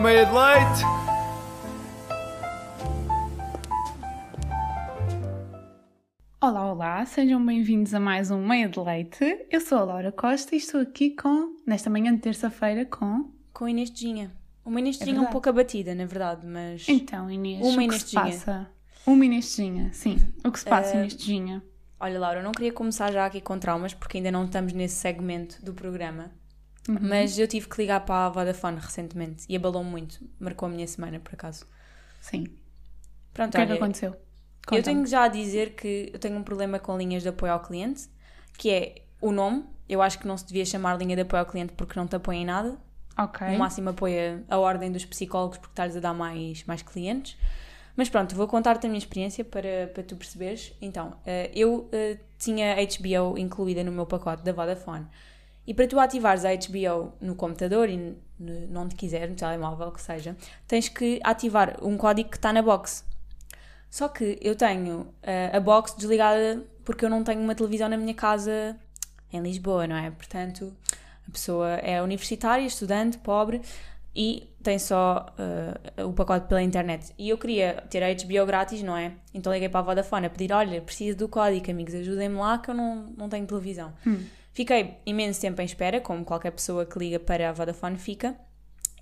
Meia de leite! Olá, olá, sejam bem-vindos a mais um Meia de Leite. Eu sou a Laura Costa e estou aqui com, nesta manhã de terça-feira, com. Com a Inês de Ginha. Uma Inês de É um pouco abatida, na verdade, mas. Então, Inês, Uma o que se passa? Uma Inês de Ginha, sim. O que se passa, Eh, Inês de Ginha? Olha, Laura, eu não queria começar já aqui com traumas, porque ainda não estamos nesse segmento do programa. Uhum. Mas eu tive que ligar para a Vodafone recentemente e abalou-me muito. Marcou a minha semana, por acaso. Sim. Pronto, O que é que aconteceu? eu tenho já a dizer que eu tenho um problema com linhas de apoio ao cliente, que é o nome. Eu acho que não se devia chamar linha de apoio ao cliente porque não te apoia em nada. Ok. No máximo apoia a ordem dos psicólogos porque estás a dar mais, mais clientes. Mas pronto, vou contar-te a minha experiência para, para tu perceberes. Então, eh, eu eh, tinha HBO incluída no meu pacote da Vodafone. E para tu ativares a HBO no computador e onde quiser, no telemóvel, que seja, tens que ativar um código que está na box. Só que eu tenho eh, a box desligada porque eu não tenho uma televisão na minha casa em Lisboa, não é? Portanto, a pessoa é universitária, estudante, pobre e tem só eh, o pacote pela internet. E eu queria ter a HBO grátis, não é? Então liguei para a Vodafone a pedir: olha, preciso do código, amigos, ajudem-me lá que eu não, não tenho televisão. Fiquei imenso tempo em espera, como qualquer pessoa que liga para a Vodafone fica.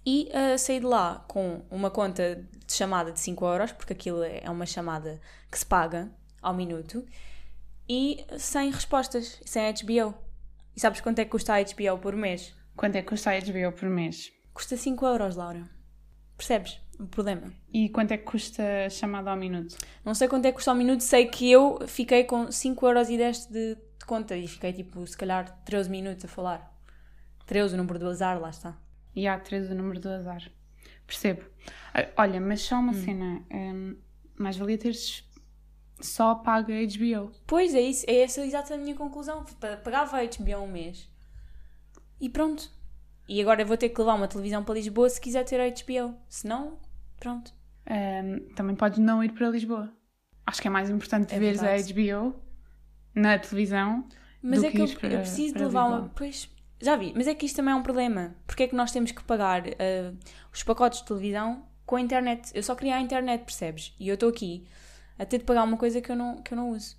E eh, saí de lá com uma conta de chamada de 5 euros, porque aquilo é é uma chamada que se paga ao minuto, e sem respostas, sem HBO. E sabes quanto é que custa a HBO por mês? Quanto é que custa a HBO por mês? Custa 5 euros, Laura. Percebes o problema? E quanto é que custa a chamada ao minuto? Não sei quanto é que custa ao minuto, sei que eu fiquei com 5 euros e 10 de, de conta e fiquei tipo, se calhar, 13 minutos a falar. 13, o número do azar, lá está. E há 13 o número do azar. Percebo. Ah, Olha, mas só Hum. uma cena. hum, mais valia teres só pago a HBO. Pois é isso, é essa exata a minha conclusão. Pa- Pagava a HBO um mês e pronto. E agora eu vou ter que levar uma televisão para Lisboa se quiser ter a HBO. Se não, pronto. Hum, também podes não ir para Lisboa. Acho que é mais importante É veres a. HBO na televisão. Mas é que que eu, para- eu preciso de levar uma. Pois, já vi, mas é que isto também é um problema. Porque é que nós temos que pagar ah, os pacotes de televisão com a internet? Eu só queria a internet, percebes? E eu estou aqui a ter de pagar uma coisa que eu não, que eu não uso.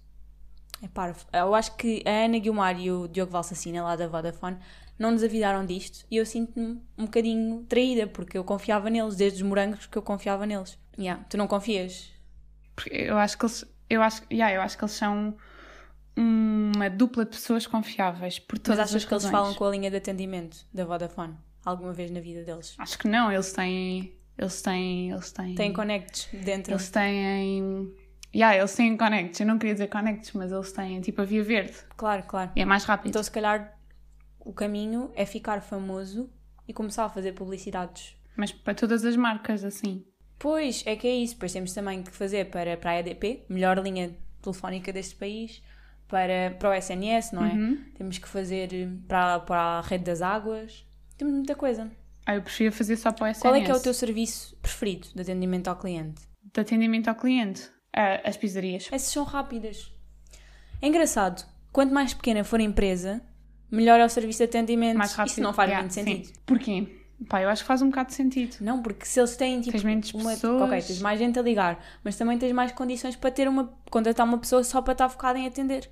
É parvo. Eu acho que a Ana Guilmar e o Diogo Valsacina, lá da Vodafone, não nos avisaram disto e eu sinto-me um bocadinho traída porque eu confiava neles, desde os morangos que eu confiava neles. Yeah, tu não confias? Porque eu acho que eles, eu acho, yeah, eu acho que eles são uma dupla de pessoas confiáveis por Mas todas achas as que eles falam com a linha de atendimento da Vodafone alguma vez na vida deles? Acho que não, eles têm. Eles têm. Eles têm. Têm connects dentro. Eles têm. Yeah, eles têm connects. Eu não queria dizer connects, mas eles têm tipo a via verde. Claro, claro. E é mais rápido. Então, se calhar, o caminho é ficar famoso e começar a fazer publicidades. Mas para todas as marcas, assim. Pois, é que é isso. Depois temos também que fazer para, para a EDP, melhor linha telefónica deste país, para, para o SNS, não é? Uhum. Temos que fazer para, para a rede das águas. Temos muita coisa. Ah, eu preferia fazer só para o SNS. Qual é que é o teu serviço preferido de atendimento ao cliente? De atendimento ao cliente? Ah, as pizzarias. Essas são rápidas. É engraçado. Quanto mais pequena for a empresa, melhor é o serviço de atendimento. Mais rápido. Isso não faz Yeah, muito sim. sentido. Porquê? Pá, eu acho que faz um bocado de sentido. Não, porque se eles têm tipo. Tens menos uma... pessoas. Ok, tens mais gente a ligar, mas também tens mais condições para ter uma. contratar uma pessoa só para estar focada em atender.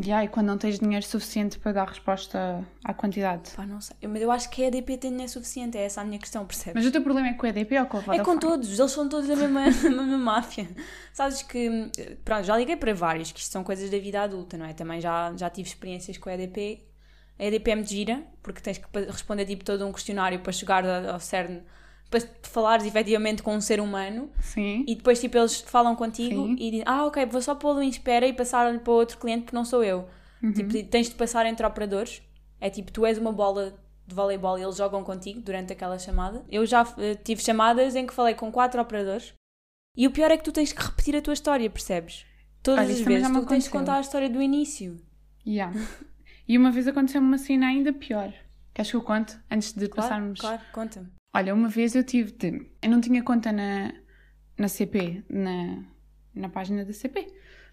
E aí, quando não tens dinheiro suficiente para dar resposta à quantidade. Pá, não sei. Mas eu acho que a EDP tem dinheiro suficiente, é essa a minha questão, percebes? Mas o teu problema é com o EDP ou com a É Vodafone? com todos, eles são todos da mesma, da mesma máfia. Sabes que, pronto, já liguei para vários, que isto são coisas da vida adulta, não é? Também já, já tive experiências com a EDP. A EDP é muito gira, porque tens que responder tipo todo um questionário para chegar ao cerne, para falares efetivamente com um ser humano. Sim. E depois, tipo, eles falam contigo Sim. e dizem, ah, ok, vou só pô-lo em espera e passar para outro cliente porque não sou eu. Uhum. Tipo, tens de passar entre operadores. É tipo, tu és uma bola de voleibol e eles jogam contigo durante aquela chamada. Eu já eh, tive chamadas em que falei com quatro operadores e o pior é que tu tens que repetir a tua história, percebes? Todas Olha, as vezes tu tens de aconteceu. contar a história do início. Yeah. E uma vez aconteceu uma cena ainda pior. Queres que eu conte? Antes de Claro, passarmos. claro, conta-me. Olha, uma vez eu tive de. Eu não tinha conta na, na CP, na, na página da CP.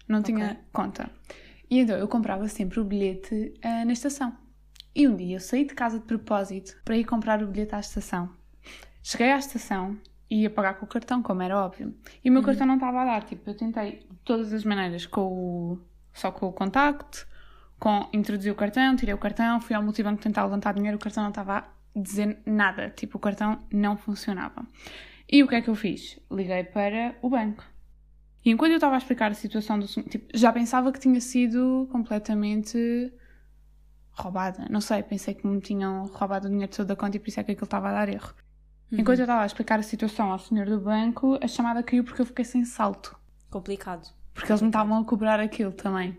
Não tinha conta. E então eu comprava sempre o bilhete ah, na estação. E um dia eu saí de casa de propósito para ir comprar o bilhete à estação. Cheguei à estação e ia pagar com o cartão, como era óbvio. E o meu cartão não estava a dar. Tipo, eu tentei de todas as maneiras, com o, só com o contacto, com, introduzi o cartão, tirei o cartão, fui ao multibanco tentar levantar dinheiro, o cartão não estava a dizer nada. Tipo, o cartão não funcionava. E o que é que eu fiz? Liguei para o banco. E enquanto eu estava a explicar a situação do tipo, já pensava que tinha sido completamente roubada. Não sei, pensei que me tinham roubado o dinheiro todo da conta e por isso é que aquilo estava a dar erro. Uhum. Enquanto eu estava a explicar a situação ao senhor do banco, a chamada caiu porque eu fiquei sem salto. Complicado. Porque eles me estavam a cobrar aquilo também.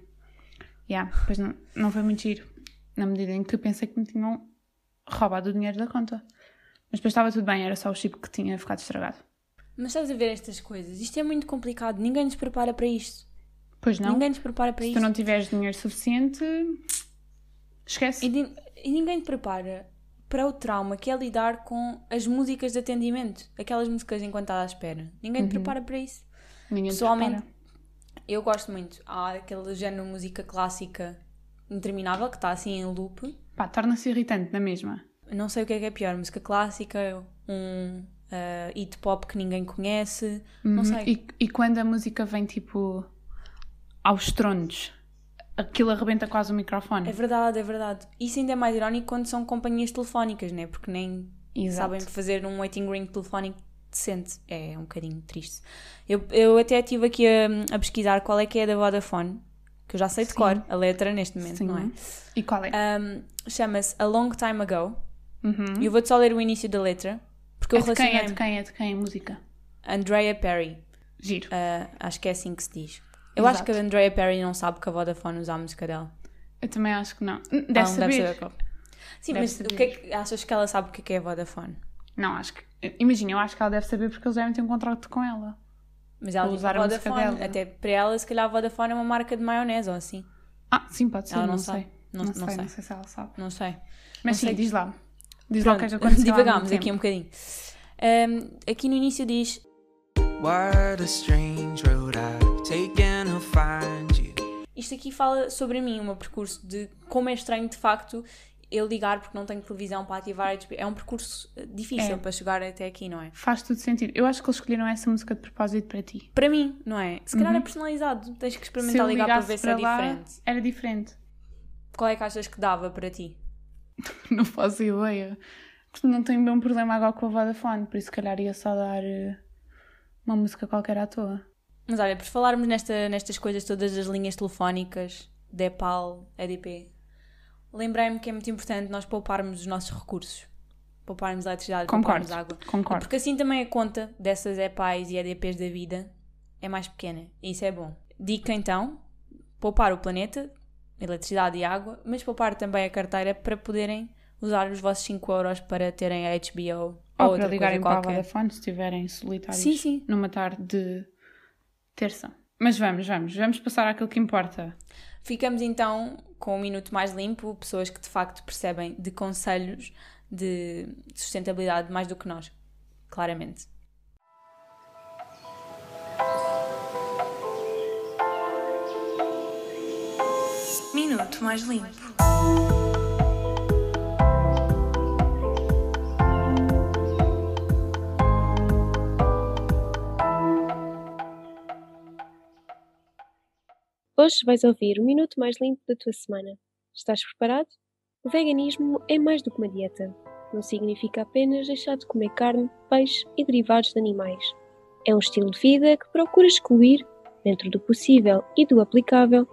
Yeah, pois não, não foi muito giro. Na medida em que pensei que me tinham roubado o dinheiro da conta. Mas depois estava tudo bem, era só o chip que tinha ficado estragado. Mas estás a ver estas coisas? Isto é muito complicado. Ninguém nos prepara para isto. Pois não. Ninguém nos prepara para Se isto. tu não tiveres dinheiro suficiente, esquece. E, e ninguém te prepara para o trauma que é lidar com as músicas de atendimento. Aquelas músicas enquanto estás à espera. Ninguém te prepara para isso. Ninguém te Pessoalmente, prepara. Eu gosto muito. Há aquele género de música clássica interminável que está assim em loop. Pá, torna-se irritante na mesma. Não sei o que é que é pior. Música clássica, um uh, hit pop que ninguém conhece. Não Uhum. sei. E, e quando a música vem tipo aos tronos, aquilo arrebenta quase o microfone. É verdade, é verdade. Isso ainda é mais irónico quando são companhias telefónicas, né? Porque nem Exato. sabem fazer um waiting ring telefónico decente. É um bocadinho triste. Eu, eu até estive aqui a, a pesquisar qual é que é da Vodafone, que eu já sei de Sim. cor a letra neste momento, Sim. não é? E qual é? Um, Chama-se A Long Time Ago. Uhum. E eu vou-te só ler o início da letra, porque eu É de quem? É de quem? É de quem a música? Andrea Perry. Giro. Uh, acho que é assim que se diz. Eu Exato. acho que a Andrea Perry não sabe que a Vodafone usa a música dela. Eu também acho que não. Deve Ela não saber. qual. Sim, Deve mas saber. o que é que achas que ela sabe o que é que é a Vodafone? Não, acho que. Imagina, eu acho que ela deve saber porque eles devem ter um contrato com ela. Mas ela usar a Vodafone. dela. Até para ela, se calhar a Vodafone é uma marca de maionese ou assim. Ah, sim, pode ser. Ela não, não sei. sabe. Não- Não, não sei, sei. não sei se ela sabe. Não sei. Mas Não sim, sei. diz lá. Diz lá o que é que Pronto, aconteceu. divagámos aqui um bocadinho. Um, aqui no início diz What a strange road I've taken to find you. Isto aqui fala sobre mim, o meu percurso de como é estranho de facto eu ligar porque não tenho televisão para ativar. É um percurso eh, difícil É. para chegar até aqui, não é? Faz tudo sentido. Eu acho que eles escolheram essa música de propósito para ti. Para mim, não é? Se calhar é personalizado. Tens que experimentar ligar para ver se para é lá, diferente. era diferente. Qual é que achas que dava para ti? Não faço ideia. Porque não tenho bem um problema agora com a Vodafone, por isso se calhar ia só dar eh, uma música qualquer à toa. Mas olha, por falarmos nesta, nestas coisas todas das linhas telefónicas, DEPAL, EDP, lembrei-me que é muito importante nós pouparmos os nossos recursos. Pouparmos eletricidade, Concordo, pouparmos água. concordo. Porque assim também a conta dessas EPAs e EDPs da vida é mais pequena. E isso é bom. Dica então, poupar o planeta, eletricidade e água, mas poupar também a carteira para poderem usar os vossos 5 euros para terem a HBO ou, Ou para ligarem para a. Vodafone se estiverem solitários Sim, sim. numa tarde de terça. Mas vamos, vamos, vamos passar àquilo que importa. Ficamos então com um minuto mais limpo, pessoas que de facto percebem de conselhos de sustentabilidade mais do que nós, claramente. Minuto mais limpo. Hoje vais ouvir o minuto mais limpo da tua semana. Estás preparado? O veganismo é mais do que uma dieta. Não significa apenas deixar de comer carne, peixe e derivados de animais. É um estilo de vida que procura excluir, dentro do possível e do aplicável,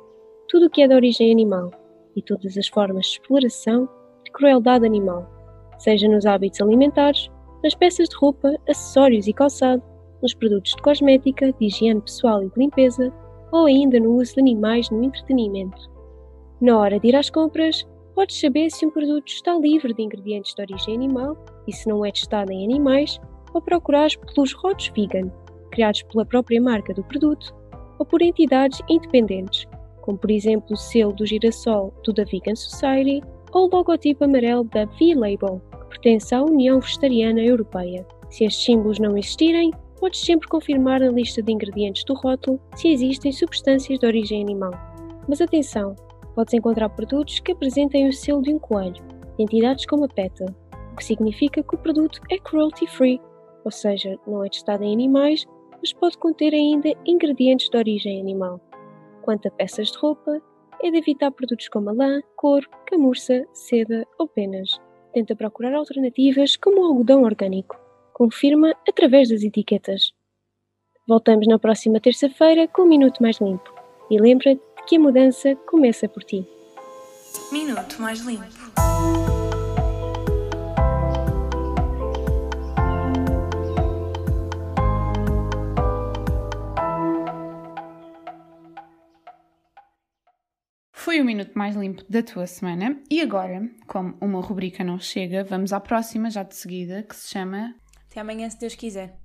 tudo o que é de origem animal e todas as formas de exploração e crueldade animal, seja nos hábitos alimentares, nas peças de roupa, acessórios e calçado, nos produtos de cosmética, de higiene pessoal e de limpeza, ou ainda no uso de animais no entretenimento. Na hora de ir às compras, podes saber se um produto está livre de ingredientes de origem animal e se não é testado em animais, ou procurar pelos rótulos vegan, criados pela própria marca do produto, ou por entidades independentes, como por exemplo o selo do girassol do The Vegan Society ou o logotipo amarelo da V-Label, que pertence à União Vegetariana Europeia. Se estes símbolos não existirem, podes sempre confirmar na lista de ingredientes do rótulo se existem substâncias de origem animal. Mas atenção, podes encontrar produtos que apresentem o selo de um coelho, de entidades como a PETA, o que significa que o produto é cruelty free, ou seja, não é testado em animais, mas pode conter ainda ingredientes de origem animal. Quanto a peças de roupa, é de evitar produtos como lã, couro, camurça, seda ou penas. Tenta procurar alternativas como o algodão orgânico. Confirma através das etiquetas. Voltamos na próxima terça-feira com um Minuto Mais Limpo. E lembra-te que a mudança começa por ti. Minuto mais limpo. Foi o minuto mais limpo da tua semana. E agora, como uma rubrica não chega, vamos à próxima, já de seguida, que se chama. Até amanhã, se Deus quiser.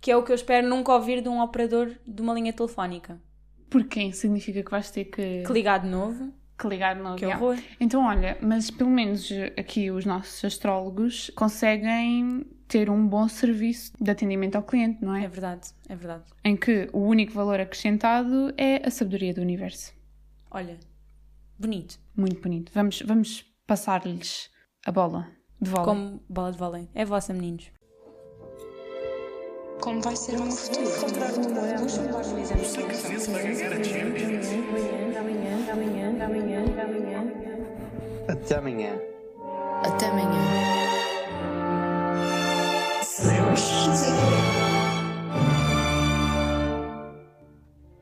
Que é o que eu espero nunca ouvir de um operador de uma linha telefónica. Porquê? Significa que vais ter que, Que ligar de novo. que ligar de novo. Que yeah. horror. Então, olha, mas pelo menos aqui os nossos astrólogos conseguem ter um bom serviço de atendimento ao cliente, não É é? verdade, é verdade. Em que o único valor acrescentado é a sabedoria do universo. Olha, bonito. Muito bonito. Vamos, vamos passar-lhes a bola de bola. Como bola de vôlei. É vossa, meninos. Como vai ser o meu futuro? Até amanhã. Até amanhã.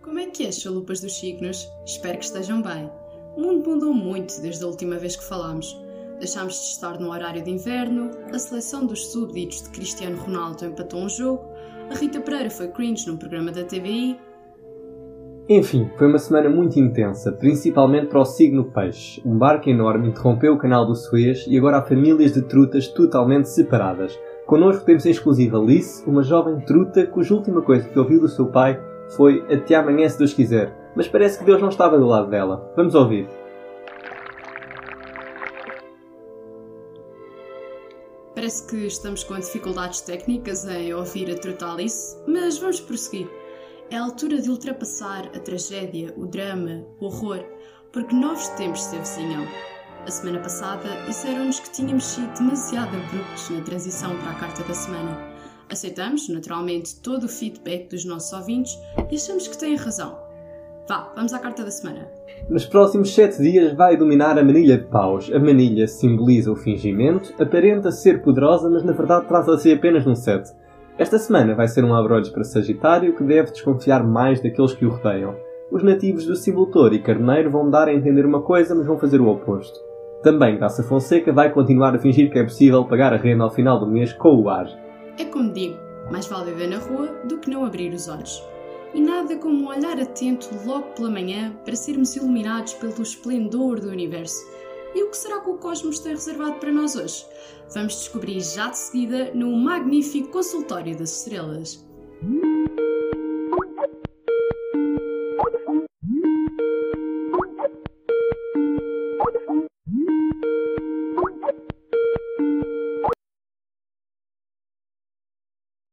Como é que é, chalupas dos signos? Espero que estejam bem. O mundo mudou muito desde a última vez que falámos. Deixámos de estar no horário de inverno, a seleção dos súbditos de Cristiano Ronaldo empatou um jogo, a Rita Pereira foi cringe num programa da TVI. Enfim, foi uma semana muito intensa, principalmente para o signo Peixe. Um barco enorme interrompeu o canal do Suez e agora há famílias de trutas totalmente separadas. Connosco temos em exclusiva Alice, uma jovem truta cuja última coisa que ouviu do seu pai foi até amanhã se Deus quiser. Mas parece que Deus não estava do lado dela. Vamos ouvir. Parece que estamos com dificuldades técnicas em ouvir a Trutalice, mas vamos prosseguir. É a altura de ultrapassar a tragédia, o drama, o horror, porque novos tempos se avizinham. A semana passada disseram-nos que tínhamos sido demasiado abruptos na transição para a carta da semana. Aceitamos, naturalmente, todo o feedback dos nossos ouvintes e achamos que têm razão. Vá, vamos à carta da semana. Nos próximos sete dias vai dominar a manilha de paus. A manilha simboliza o fingimento, aparenta ser poderosa, mas na verdade trata-se apenas um sete. Esta semana vai ser um abre-olhos para Sagitário que deve desconfiar mais daqueles que o rodeiam. Os nativos do símbolo touro e carneiro vão dar a entender uma coisa, mas vão fazer o oposto. Também Graça Fonseca vai continuar a fingir que é possível pagar a renda ao final do mês com o ar. É como digo, mais vale viver na rua do que não abrir os olhos. E nada como um olhar atento logo pela manhã para sermos iluminados pelo esplendor do universo. E o que será que o cosmos tem reservado para nós hoje? Vamos descobrir já de seguida no magnífico consultório das estrelas.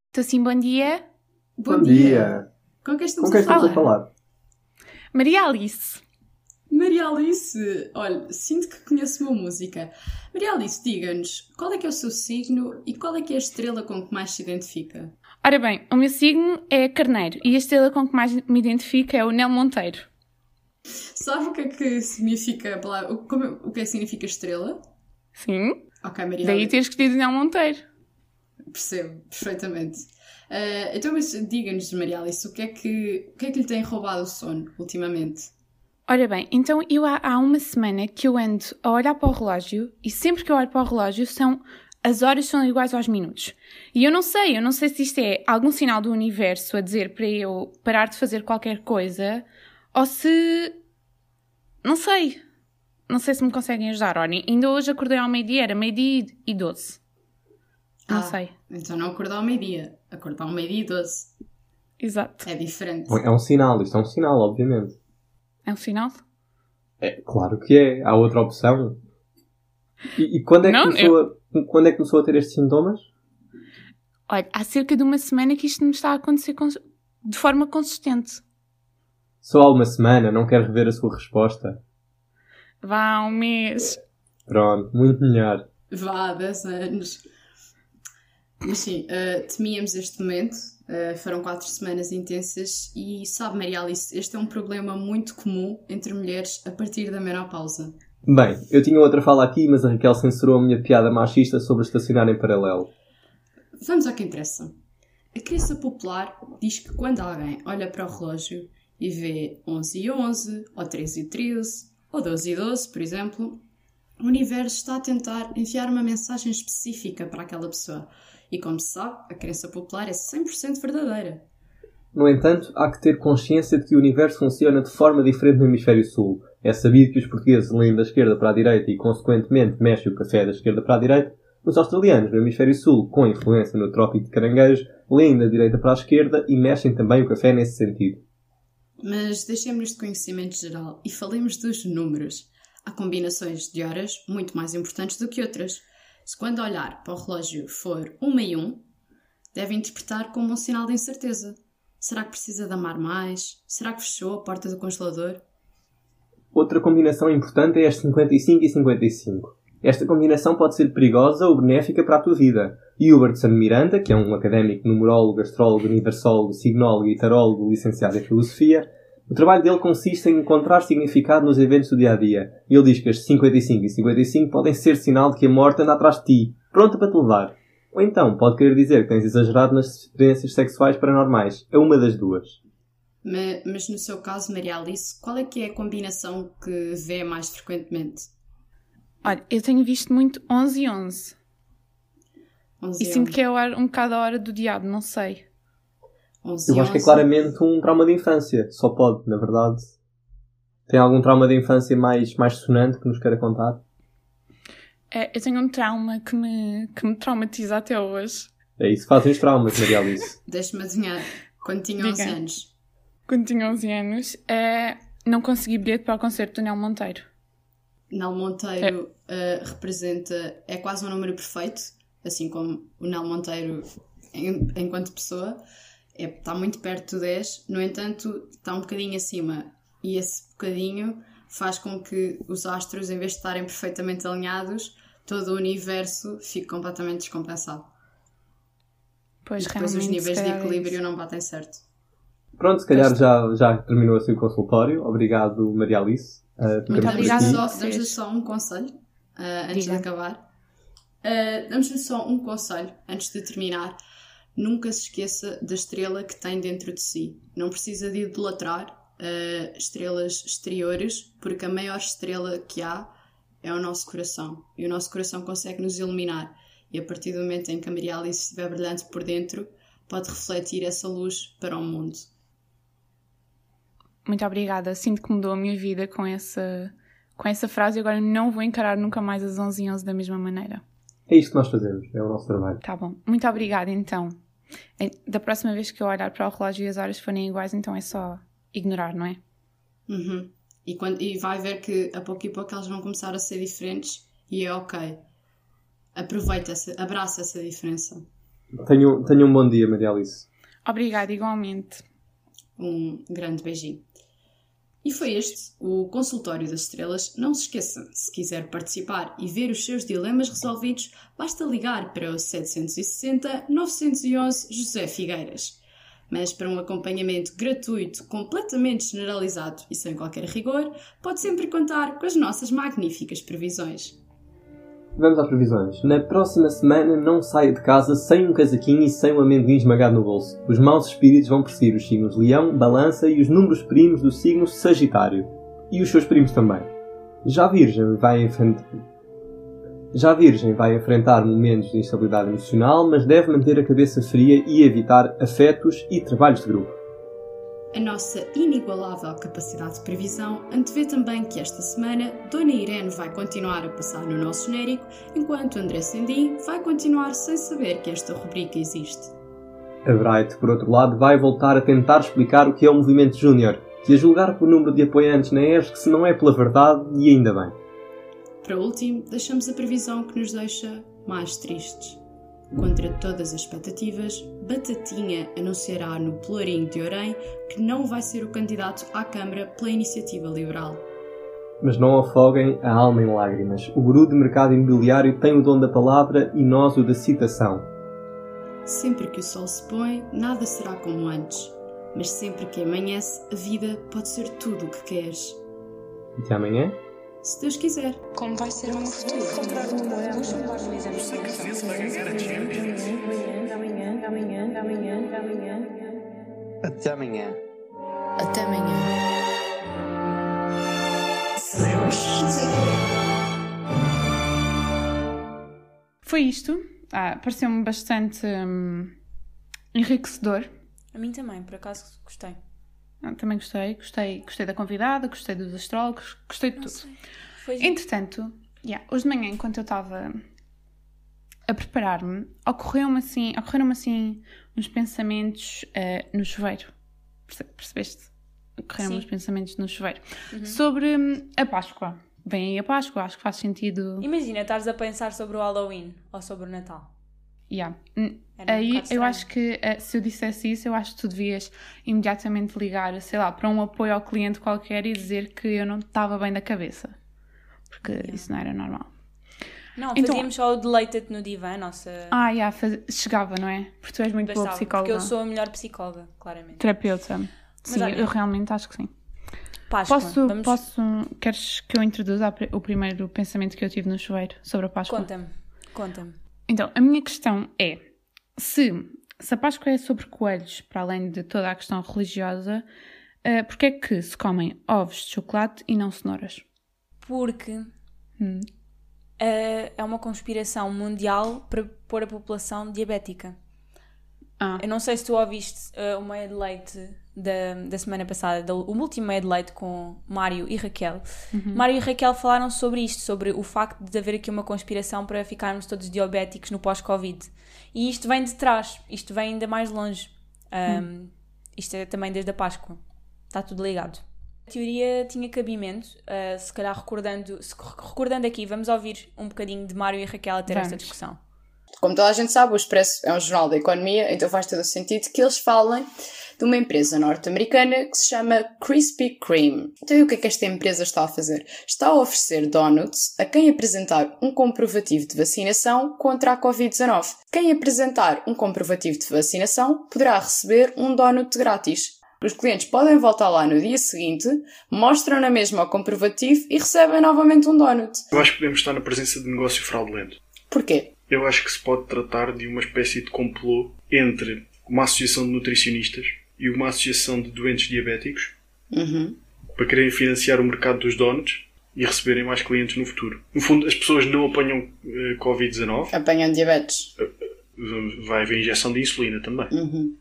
Então, assim, bom dia. Bom, dia! Com quem estamos Com quem a estamos falar? a falar? Maria Alice. Maria Alice, olha, sinto que conheço uma música. Maria Alice, diga-nos, qual é que é o seu signo e qual é que é a estrela com que mais se identifica? Ora bem, o meu signo é carneiro e a estrela com que mais me identifica é o Nel Monteiro. Sabe o que é que significa a palavra, o- como- o que é que significa estrela? Sim, Ok, Maria daí Alice, ter escolhido o Nel Monteiro. percebo perfeitamente. Ah, então, mas diga-nos, Maria Alice, o que, é que, o que é que lhe tem roubado o sono ultimamente? Ora bem, então eu há, há uma semana que eu ando a olhar para o relógio e sempre que eu olho para o relógio são as horas são iguais aos minutos. E eu não sei, eu não sei se isto é algum sinal do universo a dizer para eu parar de fazer qualquer coisa ou se não sei. Não sei se me conseguem ajudar. Olhem, ainda hoje acordei ao meio-dia, era meio-dia e 12. Não Ah. sei. Então não acordar ao meio-dia, acordar ao meio-dia e 12. Exato. É diferente. É um sinal, isto é um sinal, obviamente. É um sinal? É, claro que é. Há outra opção. E, e quando, é que Não, começou a, quando é que começou a ter estes sintomas? Olha, há cerca de uma semana que isto me está a acontecer cons- de forma consistente. Só há uma semana, não quer rever a sua resposta? Vá um mês. Pronto, muito melhor. Vá, 10 anos. Mas sim, uh, temíamos este momento. Uh, foram quatro semanas intensas e sabe, Maria Alice, este é um problema muito comum entre mulheres a partir da menopausa. Bem, eu tinha outra fala aqui, mas a Raquel censurou a minha piada machista sobre estacionar em paralelo. Vamos ao que interessa. A crença popular diz que quando alguém olha para o relógio e vê 11 e 11, ou 13 e 13, ou 12 e 12, por exemplo, o universo está a tentar enviar uma mensagem específica para aquela pessoa. E como se sabe, a crença popular é 100% verdadeira. No entanto, há que ter consciência de que o universo funciona de forma diferente no hemisfério sul. É sabido que os portugueses leem da esquerda para a direita e, consequentemente, mexem o café da esquerda para a direita. Os australianos, no hemisfério sul, com influência no trópico de caranguejos, leem da direita para a esquerda e mexem também o café nesse sentido. Mas deixemos de conhecimento geral e falemos dos números. Há combinações de horas muito mais importantes do que outras. Se quando olhar para o relógio for 1 e 1, deve interpretar como um sinal de incerteza. Será que precisa de amar mais? Será que fechou a porta do congelador? Outra combinação importante é as 55 e 55. Esta combinação pode ser perigosa ou benéfica para a tua vida. E Hubertson Miranda, que é um académico numerólogo, astrólogo, universólogo, signólogo e tarólogo licenciado em filosofia, o trabalho dele consiste em encontrar significado nos eventos do dia a dia. E ele diz que as 55 e 55 podem ser sinal de que a morte anda atrás de ti, pronta para te levar. Ou então, pode querer dizer que tens exagerado nas experiências sexuais paranormais. É uma das duas. Mas, mas no seu caso, Maria Alice, qual é que é a combinação que vê mais frequentemente? Olha, eu tenho visto muito 11 e 11. 11 E sinto que é um bocado a hora do diabo, não sei. 11 Eu acho que é claramente um trauma de infância. Só pode, na verdade. Tem algum trauma de infância mais, mais sonante que nos queira contar? É, eu tenho um trauma que me, que me traumatiza até hoje. É isso que fazem os traumas, Maria Alice. Deixa-me adivinhar. Quando tinha 11 Diga. anos. Quando tinha 11 anos, é, não consegui bilhete para o concerto do Nel Monteiro. Nel Monteiro eh, representa. é quase um número perfeito, assim como o Nel Monteiro em- enquanto pessoa. É, está muito perto do 10, no entanto, está um bocadinho acima. E esse bocadinho faz com que os astros, em vez de estarem perfeitamente alinhados, todo o universo fique completamente descompensado. Pois e depois os níveis de é equilíbrio isso. não batem certo. Pronto, se calhar já, já terminou assim o consultório. Obrigado, Maria Alice. Uh, por obrigada. damos-lhe só um conselho ah, antes Diga. de acabar. Ah, damos-lhe só um conselho antes de terminar. Nunca se esqueça da estrela que tem dentro de si. Não precisa de idolatrar ah, estrelas exteriores, porque a maior estrela que há é o nosso coração. E o nosso coração consegue nos iluminar. E a partir do momento em que a Maria Alice estiver brilhante por dentro, pode refletir essa luz para o mundo. Muito obrigada. Sinto que mudou a minha vida com essa, com essa frase e agora não vou encarar nunca mais as 11 e 11 da mesma maneira. É isto que nós fazemos. É o nosso trabalho. Tá bom. Muito obrigada, então. Da próxima vez que eu olhar para o relógio e as horas forem iguais, então é só ignorar, não é? Uhum. E, quando, e vai ver que a pouco e pouco elas vão começar a ser diferentes e é ok. Aproveita, abraça essa diferença. Tenho, tenho um bom dia, Maria Alice. Obrigada, igualmente. Um grande beijinho. E foi este o Consultório das Estrelas. Não se esqueça, se quiser participar e ver os seus dilemas resolvidos, basta ligar para o 760 911 José Figueiras. Mas para um acompanhamento gratuito, completamente generalizado e sem qualquer rigor, pode sempre contar com as nossas magníficas previsões. Vamos às previsões. Na próxima semana não saia de casa sem um casaquinho e sem um amendoim esmagado no bolso. Os maus espíritos vão perseguir os signos Leão, Balança e os números primos do signo Sagitário. E os seus primos também. Já Virgem vai enfrentar... Já Virgem vai enfrentar momentos de instabilidade emocional, mas deve manter a cabeça fria e evitar afetos e trabalhos de grupo. A nossa inigualável capacidade de previsão antevê também que esta semana Dona Irene vai continuar a passar no nosso genérico, enquanto André Sendim vai continuar sem saber que esta rubrica existe. A Bright, por outro lado, vai voltar a tentar explicar o que é o movimento júnior, e a julgar pelo número de apoiantes na ESC se não é pela verdade, e ainda bem. Para último, deixamos a previsão que nos deixa mais tristes. Contra todas as expectativas, Batatinha anunciará no Pelourinho de Orem que não vai ser o candidato à Câmara pela Iniciativa Liberal. Mas não afoguem a alma em lágrimas. O guru de mercado imobiliário tem o dom da palavra e nós o da citação. Sempre que o sol se põe, nada será como antes. Mas sempre que amanhece, a vida pode ser tudo o que queres. Até amanhã. Se Deus quiser. Como vai ser o meu futuro? Até amanhã. Até amanhã. Foi isto. Ah, Pareceu-me bastante hum, enriquecedor. A mim também, por acaso gostei. Ah, Também gostei. Gostei, gostei da convidada, gostei dos astrólogos, gostei de tudo. Foi Entretanto, yeah, hoje de manhã, enquanto eu estava a preparar-me, ocorreu-me assim, ocorreram-me assim uns pensamentos eh, no chuveiro. Perce- Percebeste? Ocorreram-me uns pensamentos no chuveiro. Sobre hum, a Páscoa. Vem aí a Páscoa, acho que faz sentido. Imagina, estás a pensar sobre o Halloween ou sobre o Natal. Yeah. Era Aí eu acho que eh, se eu dissesse isso, eu acho que tu devias imediatamente ligar, sei lá, para um apoio ao cliente qualquer e dizer que eu não estava bem da cabeça. Porque isso não era normal. Não, Então- fazíamos só o deleite no divã, nossa. Ah, yeah, faz- chegava, não é? Porque tu és muito boa Bastava, psicóloga. porque eu sou a melhor psicóloga, claramente. Terapeuta. Sim, olha- eu realmente acho que sim. Páscoa. Posso, Vamos... posso. Queres que eu introduza o primeiro pensamento que eu tive no chuveiro sobre a Páscoa? Conta-me, conta-me. Então, a minha questão é: se, se a Páscoa é sobre coelhos, para além de toda a questão religiosa, uh, porquê é que se comem ovos de chocolate e não cenouras? Porque Hum. É uma conspiração mundial para pôr a população diabética. Ah, Eu não sei se tu ouviste eh, o meio de leite da, da semana passada, da- o último meio de leite com Mário e Raquel. Uhum. Mário e Raquel falaram sobre isto, sobre o facto de haver aqui uma conspiração para ficarmos todos diabéticos no pós-Covid. E isto vem de trás, isto vem ainda mais longe. Um, Hum. Isto é também desde a Páscoa. Está tudo ligado. A teoria tinha cabimento, uh, se calhar recordando, se, recordando aqui, vamos ouvir um bocadinho de Mário e Raquel a ter esta Vamos. discussão. Como toda a gente sabe, o Expresso é um jornal da economia, então faz todo o sentido que eles falem de uma empresa norte-americana que se chama Krispy Kreme. Então, e o que é que esta empresa está a fazer? Está a oferecer donuts a quem apresentar um comprovativo de vacinação contra a Covid-19. Quem apresentar um comprovativo de vacinação poderá receber um donut grátis. Os clientes podem voltar lá no dia seguinte, mostram na mesma o comprovativo e recebem novamente um donut. Eu acho que podemos estar na presença de negócio fraudulento. Porquê? Eu acho que se pode tratar de uma espécie de complô entre uma associação de nutricionistas e uma associação de doentes diabéticos Uhum. para quererem financiar o mercado dos donuts e receberem mais clientes no futuro. No fundo, as pessoas não apanham eh, Covid-19, Apanham diabetes. vai haver injeção de insulina também. Uhum.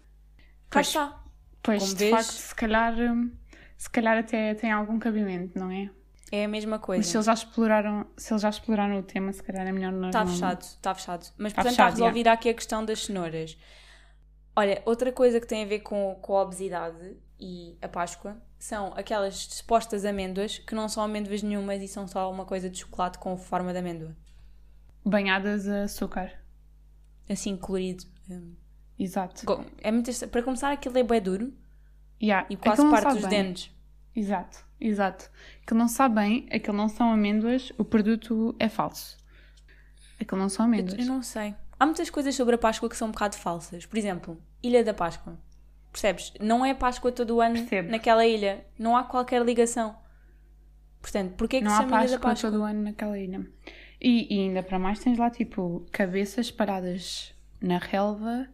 Cá está. Pois, Como de vês- facto, se calhar, hum, se calhar até tem algum cabimento, não é? É a mesma coisa. Mas se eles já exploraram, se eles já exploraram o tema, se calhar é melhor nós Está não... fechado, está fechado. Mas Está portanto está resolvida aqui a questão das cenouras. Olha, outra coisa que tem a ver com, com a obesidade e a Páscoa são aquelas supostas amêndoas que não são amêndoas nenhumas e são só uma coisa de chocolate com forma de amêndoa. Banhadas a açúcar. Assim, colorido. Hum. Exato. É muito, est- para começar, aquilo é bem duro Yeah. e quase Aquilo não parte dos bem. dentes. Exato, exato. Aquilo não sabe bem, aquilo não são amêndoas, o produto é falso. Aquilo não são Eu, amêndoas. eu não sei. Há muitas coisas sobre a Páscoa que são um bocado falsas. Por exemplo, Ilha da Páscoa. Percebes? Não é Páscoa todo o ano Percebo. naquela ilha. Não há qualquer ligação. Portanto, porquê que não se chama Ilha Páscoa, da Páscoa? todo o ano naquela ilha. E, e ainda para mais tens lá tipo cabeças paradas na relva.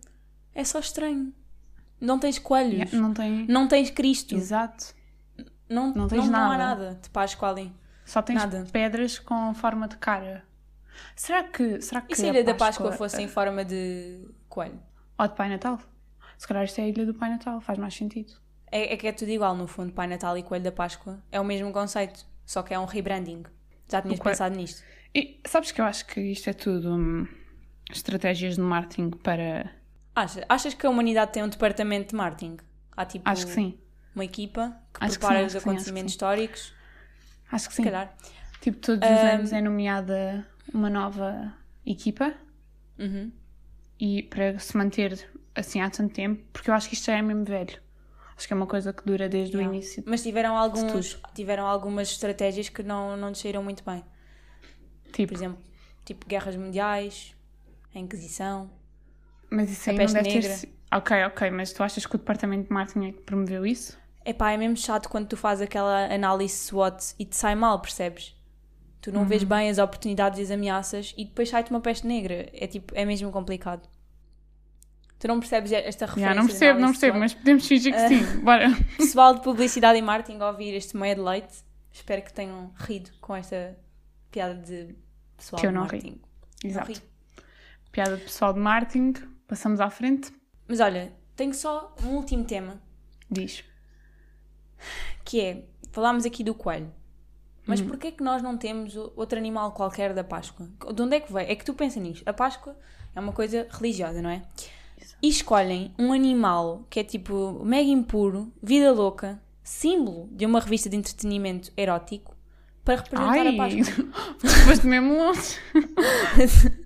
É só estranho. Não tens coelhos. Não tem. Não tens Cristo. Exato. Não, não tens não, há nada. nada de Páscoa ali. Só tens Nada. pedras com forma de cara. Será que. Será que E se a Ilha da Páscoa fosse em eh, forma de coelho? Ou de Pai Natal? Se calhar isto é a Ilha do Pai Natal, faz mais sentido. É, é que é tudo igual, no fundo, Pai Natal e Coelho da Páscoa. É o mesmo conceito, só que é um rebranding. Já tinhas coelho- pensado nisto? E sabes que eu acho que isto é tudo hum, estratégias de marketing para. Achas, achas que a humanidade tem um departamento de marketing? Há tipo Acho que sim. uma equipa que Acho prepara os que sim, que acontecimentos sim. históricos? Acho que Se sim. calhar. Tipo, todos os Ahm. anos é nomeada uma nova equipa Uhum. e para se manter assim há tanto tempo, porque eu acho que isto já é mesmo velho. Acho que é uma coisa que dura desde o início. Mas tiveram, alguns, tiveram algumas estratégias que não, não saíram muito bem. Tipo, Por exemplo, tipo guerras mundiais, a Inquisição. Mas isso aí não deve ter negra. sido. Ok, ok, mas tu achas que o departamento de marketing é que promoveu isso? Epá, é mesmo chato quando tu fazes aquela análise SWOT e te sai mal, percebes? Tu não vês bem as oportunidades e as ameaças e depois sai-te uma peste negra. É tipo, é mesmo complicado. Tu não percebes esta referência? Já, não percebo, não percebo, mas podemos fingir que sim. Bora. Pessoal de publicidade e marketing a ouvir este meio de leite, espero que tenham rido com esta piada de pessoal Que eu de não marketing. Não Exato. ri. Piada de pessoal de marketing. Passamos à frente. Mas olha, tenho só um último tema, Diz. que é, falámos aqui do coelho. Mas Uhum. porquê é que nós não temos outro animal qualquer da Páscoa? De onde é que veio? É que tu pensas nisto. A Páscoa é uma coisa religiosa, não é? E escolhem um animal que é tipo mega impuro, vida louca, símbolo de uma revista de entretenimento erótico, para representar Ai, a Páscoa. foste mesmo longe.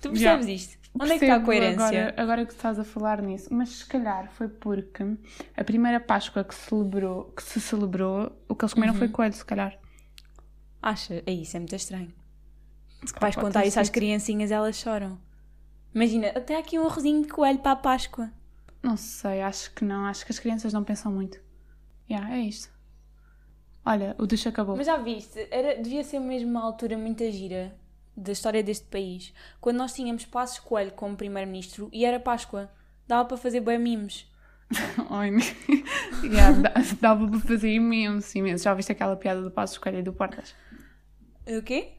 Tu percebes isto? Onde é que está a coerência? Agora, agora que estás a falar nisso, mas se calhar foi porque a primeira Páscoa que, celebrou, que se celebrou, o que eles comeram Uhum. foi coelho, se calhar. Acha? É isso, é muito estranho. Se Vais contar isso às criancinhas, elas choram. Imagina, até aqui um arrozinho de coelho para a Páscoa. Não sei, acho que não. Acho que as crianças não pensam muito. Já, é isto. Olha, o duche acabou. Mas já viste, era, devia ser mesmo uma altura muito gira da história deste país, quando nós tínhamos Passos Coelho como primeiro-ministro e era Páscoa. Dava para fazer bem mimos. Dá- dava para fazer imenso, imenso. Já viste aquela piada do Passo Escolha e do Portas? O quê?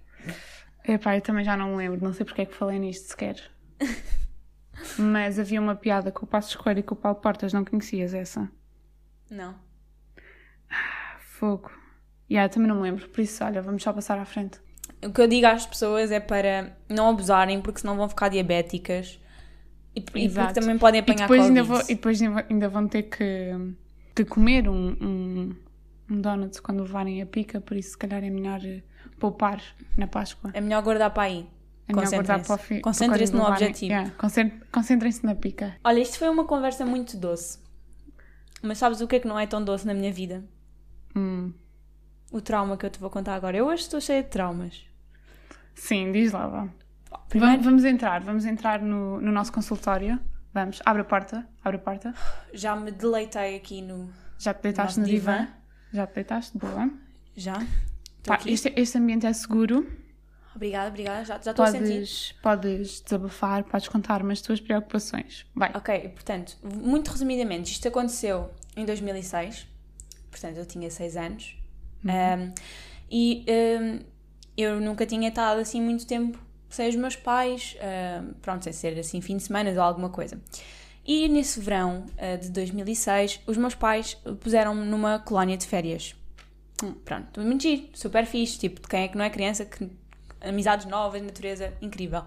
Epá, eu também já não me lembro, não sei porque é que falei nisto sequer. Mas havia uma piada com o Passo Escolha e com o Paulo Portas, não conhecias essa? Não. Fogo. Já, eu também não me lembro, por isso, olha, vamos só passar à frente. O que eu digo às pessoas é para não abusarem, porque senão vão ficar diabéticas e, e porque também podem E apanhar depois, Covid. ainda, vou- e depois ainda- vão ter que, que comer um, um, um donuts quando levarem a pica, por isso se calhar é melhor eh, poupar na Páscoa. É melhor guardar para aí. É Concentrem-se. no levarem- objetivo. Yeah, concent- Concentrem-se na pica. Olha, isto foi uma conversa muito doce. Mas sabes o que é que não é tão doce na minha vida? Hum. O trauma que eu te vou contar agora. Eu hoje estou cheia de traumas. Sim, diz lá, vá. Primeiro- Vamos, vamos entrar, vamos entrar no, no nosso consultório. Vamos, abre a porta, abre a porta. Já me deleitei aqui no. Já te deitaste Nosso no divã? divã. Já te deitaste? Boa. Já? Pá, este, este ambiente é seguro. Obrigada, obrigada. Já, já estou a sentir. Podes, podes desabafar, podes contar-me as tuas preocupações. Vai. Ok, portanto, muito resumidamente, isto aconteceu em 2006, portanto eu tinha 6 anos, Um, e um, eu nunca tinha estado assim muito tempo sem os meus pais, um, pronto, sem ser assim fim de semana ou alguma coisa. E nesse verão uh, de 2006, os meus pais puseram-me numa colónia de férias. Hum, Pronto, muito giro, super fixe, tipo, de quem é que não é criança, que amizades novas, natureza, incrível.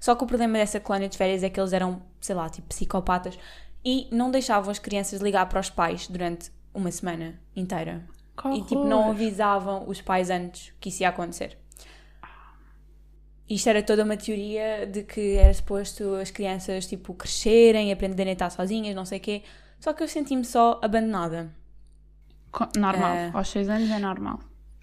Só que o problema dessa colónia de férias é que eles eram, sei lá, tipo psicopatas e não deixavam as crianças ligar para os pais durante uma semana inteira. E tipo, não avisavam os pais antes que isso ia acontecer. Isto era toda uma teoria de que era suposto as crianças tipo crescerem, aprenderem a estar sozinhas, não sei o quê. Só que eu senti-me só abandonada. Normal. Eh, Aos 6 anos é normal.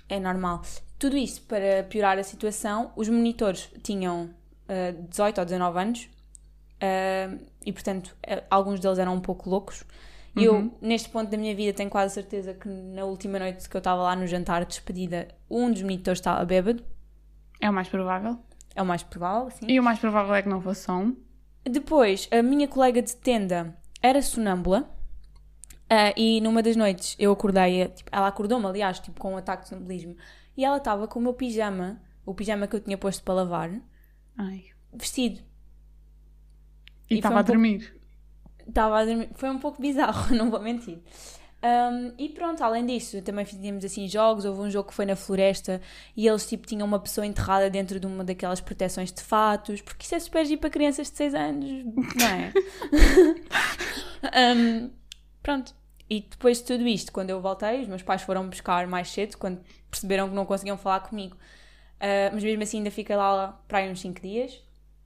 É normal. Tudo isto para piorar a situação, os monitores tinham ah, 18 ou 19 anos ah, e, portanto, alguns deles eram um pouco loucos. Uhum. eu, neste ponto da minha vida, tenho quase certeza que na última noite que eu estava lá no jantar de despedida, um dos monitores estava bêbado. É o mais provável. É o mais provável, sim. E o mais provável é que não fosse um. Depois, a minha colega de tenda era sonâmbula. ah, e numa das noites eu acordei, tipo, ela acordou-me, aliás, tipo, com um ataque de sonambulismo. E ela estava com o meu pijama, o pijama que eu tinha posto para lavar, Ai. vestido. E estava um a dormir. Estava a dormir. Foi um pouco bizarro, não vou mentir. Um, e pronto, além disso, também fizemos assim jogos. Houve um jogo que foi na floresta e eles tipo tinham uma pessoa enterrada dentro de uma daquelas proteções de fatos, porque isso é super giro para crianças de 6 anos, não é? Um, pronto. E depois de tudo isto, quando eu voltei, os meus pais foram buscar mais cedo, quando perceberam que não conseguiam falar comigo. Uh, mas mesmo assim ainda fiquei lá para aí uns 5 dias.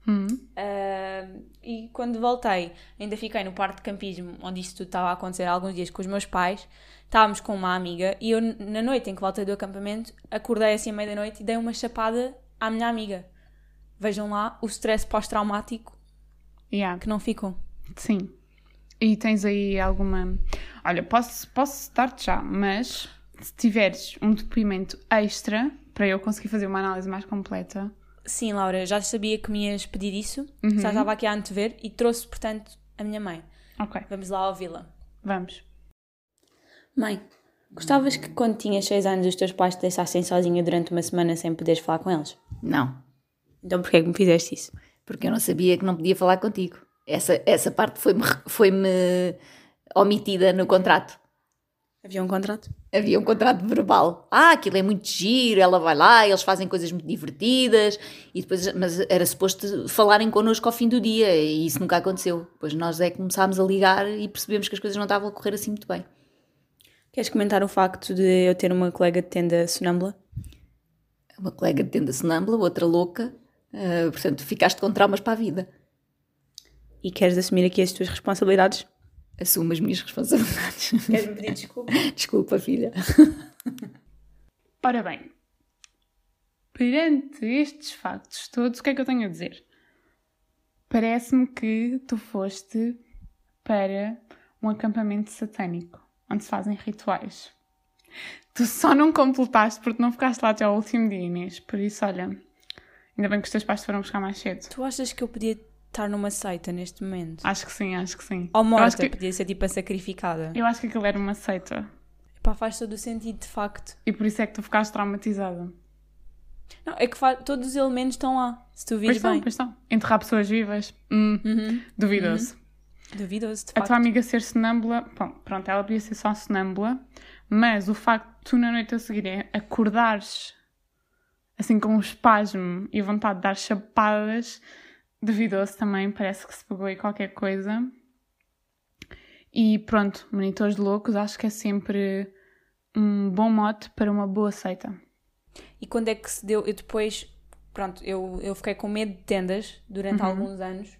Hum. Uh, e quando voltei, ainda fiquei no parque de campismo, onde isto tudo estava a acontecer há alguns dias com os meus pais. Estávamos com uma amiga e eu, na noite em que voltei do acampamento, acordei assim à meia-noite e dei uma chapada à minha amiga. Vejam lá o stress pós-traumático Yeah, que não ficou. sim. E tens aí alguma. Olha, posso, posso dar-te já, mas se tiveres um depoimento extra para eu conseguir fazer uma análise mais completa. Sim, Laura, já sabia que me ias pedir isso, Uhum. já estava aqui a antever e trouxe, portanto, a minha mãe. Ok, Vamos lá ouvi-la. vamos. Mãe, gostavas que quando tinhas 6 anos os teus pais te deixassem sozinha durante uma semana sem poderes falar com eles? Não, Então porquê que me fizeste isso? porque eu não sabia que não podia falar contigo. Essa, essa parte foi-me foi-me omitida no contrato. Havia um contrato? Havia um contrato verbal. Ah, aquilo é muito giro, ela vai lá, eles fazem coisas muito divertidas, e depois, mas era suposto falarem connosco ao fim do dia, e isso nunca aconteceu. Depois nós é que começámos a ligar e percebemos que as coisas não estavam a correr assim muito bem. Queres comentar o facto de eu ter uma colega de tenda sonâmbula? Uma colega de tenda sonâmbula, outra louca, ah, portanto ficaste com traumas para a vida. E queres assumir aqui as tuas responsabilidades? Assumo as minhas responsabilidades. Queres-me pedir desculpa? Desculpa, filha. Ora bem, perante estes factos todos, o que é que eu tenho a dizer? Parece-me que tu foste para um acampamento satânico, onde se fazem rituais. Tu só não completaste porque não ficaste lá até ao último dia, Inês. Por isso, olha, ainda bem que os teus pais te foram buscar mais cedo. Tu achas que eu podia estar numa seita neste momento? Acho que sim, acho que sim. Ou morta, que, podia ser tipo a sacrificada. eu acho que aquilo era uma seita. Pá, faz todo o sentido, de facto. E por isso é que tu ficaste traumatizada. Não, é que fa- todos os elementos estão lá, se tu Pois vires estão, bem. pois estão. Enterrar pessoas vivas. Hum, Uhum. duvidoso. Duvidoso, de A facto. tua amiga ser sonâmbula, bom, pronto, ela podia ser só sonâmbula, mas o facto de tu na noite a seguir é acordares assim com um espasmo e vontade de dar chapadas, duvidoso também, parece que se pegou aí qualquer coisa. E pronto, monitores de loucos, acho que é sempre um bom mote para uma boa seita. E quando é que se deu? Eu depois, pronto, eu, eu fiquei com medo de tendas durante Uhum. alguns anos.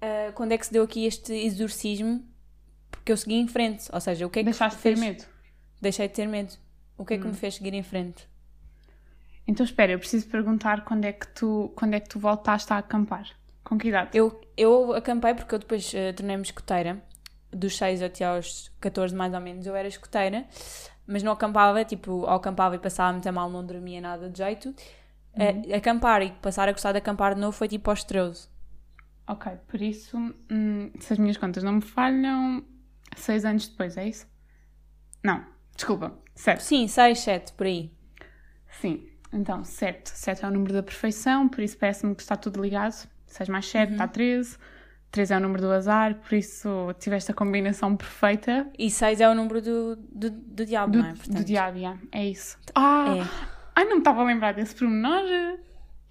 Ah, quando é que se deu aqui este exorcismo? Porque eu segui em frente. Ou seja, o que é que Deixaste de ter medo. Deixei de ter medo. O que é que Hum. me fez seguir em frente? Então espera, eu preciso perguntar quando é que tu, quando é que tu voltaste a acampar? Com que idade? Eu, eu acampei porque eu depois uh, tornei-me escoteira. Dos 6 até aos 14 mais ou menos eu era escoteira. Mas não acampava, tipo, ou acampava e passava muito mal, não dormia nada de jeito. Uhum. Uh, acampar e passar a gostar de acampar de novo foi tipo aos 13. Ok, por isso, hum, se as minhas contas não me falham, seis anos depois, é isso? Não, desculpa, sete. Sim, 6, 7, por aí. Sim, então, sete. Sete é o número da perfeição, por isso parece-me que está tudo ligado. 6 mais 7 dá 13. 3 é o número do azar, por isso tiveste a combinação perfeita E 6 é o número do, do, do diabo, do, não é? Portanto, do diabo, yeah, é isso. Ah, É. ai, não me estava a lembrar desse pormenor.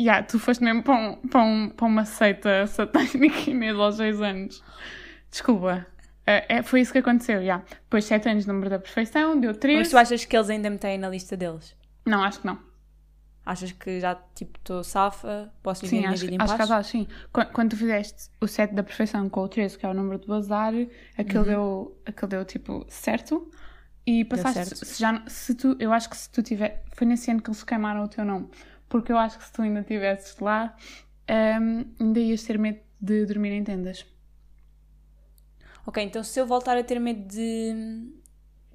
Yeah, tu foste mesmo para, um, para, um, para uma seita satânica Inês aos 6 anos. Desculpa. É, é, foi isso que aconteceu, já. Depois 7 anos, número da perfeição, deu 13. Mas tu achas que eles ainda me têm na lista deles? Não, acho que não. Achas que já, tipo, estou safa, posso viver Sim, minha acho, vida em acho que paz? estás, sim. Quando, quando tu fizeste o 7 da perfeição com o 13, que é o número do azar, aquele, Uhum. deu, aquele deu tipo certo. E passaste, certo. se já, se tu, eu acho que se tu tiver, foi nesse ano que eles queimaram o teu nome, porque eu acho que se tu ainda estivesses lá, hum, ainda ias ter medo de dormir em tendas. Ok, então se eu voltar a ter medo de,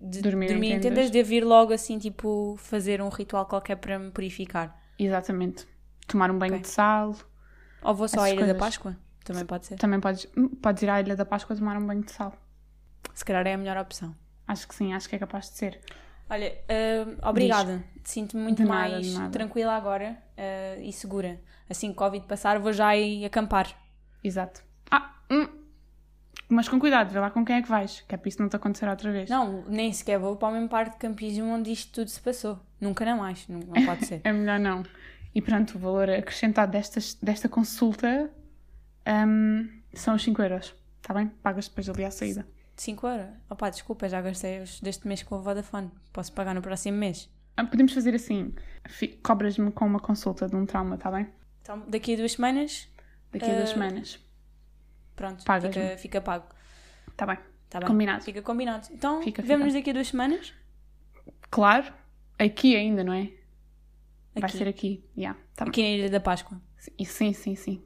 de Dormir dormir, em tendas. devo vir logo assim, tipo, fazer um ritual qualquer para me purificar. Exatamente. Tomar um banho Ok. de sal. Ou vou só à Ilha da coisas. Páscoa? Também pode ser. Também podes, hum, podes ir à Ilha da Páscoa tomar um banho de sal. Se calhar é a melhor opção. Acho que sim, acho que é capaz de ser. Olha, hum, obrigada. Sinto-me muito De mais de nada. tranquila agora uh, e segura. Assim que o Covid passar, vou já ir acampar. Exato. Ah, hum. Mas com cuidado, vê lá com quem é que vais, que é para isso não te acontecer outra vez. Não, nem sequer vou para o mesmo parque de campismo onde isto tudo se passou. Nunca não mais. Não, não pode ser. É melhor não. E pronto, o valor acrescentado destas, desta consulta hum, são os 5 euros. Está bem? Pagas depois ali à saída. 5 euros? Opá, desculpa, já gastei os deste mês com a Vodafone. Posso pagar no próximo mês. Ah, Podemos fazer assim: cobras-me com uma consulta de um trauma, está bem? Então, daqui a duas semanas, Daqui a duas Ah, semanas. Pronto, fica, fica pago. Tá bem. Tá bem? Combinado. Fica combinado. Então, Fica, vemo-nos fica. daqui a duas semanas. Claro. Aqui ainda, não é? Vai Aqui. ser aqui. Yeah, tá bem. Aqui na Ilha da Páscoa. Sim, sim, sim.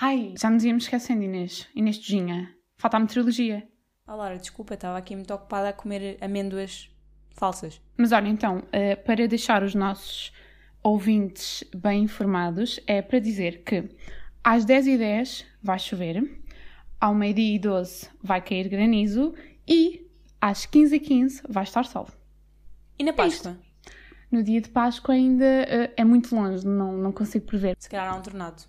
Ai, já nos íamos esquecendo, Inês. Inês Tejinha. Falta a meteorologia. Oh, Laura, desculpa, estava aqui muito ocupada a comer amêndoas falsas. Mas olha, então, eh, para deixar os nossos ouvintes bem informados, é para dizer que às 10h10 vai chover, ao meio-dia e 12 vai cair granizo e às 15h15 vai estar sol. E na É. Páscoa? No dia de Páscoa ainda eh, é muito longe, não, não consigo prever. Se calhar há um tornado.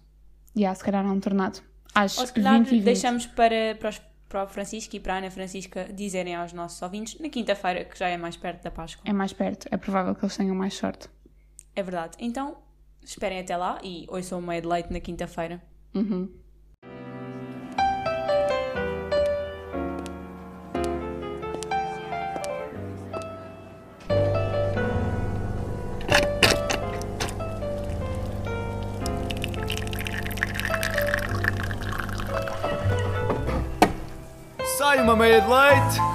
E há, se calhar há um tornado. Às Ou se calhar 20 20. deixamos para, para, os- para o Francisco e para a Ana Francisca dizerem aos nossos ouvintes na quinta-feira, que já é mais perto da Páscoa. É mais perto, é provável que eles tenham mais sorte. É verdade. Então, esperem até lá e ouçam o meio de leite na quinta-feira. Uhum. Sai uma meia de leite!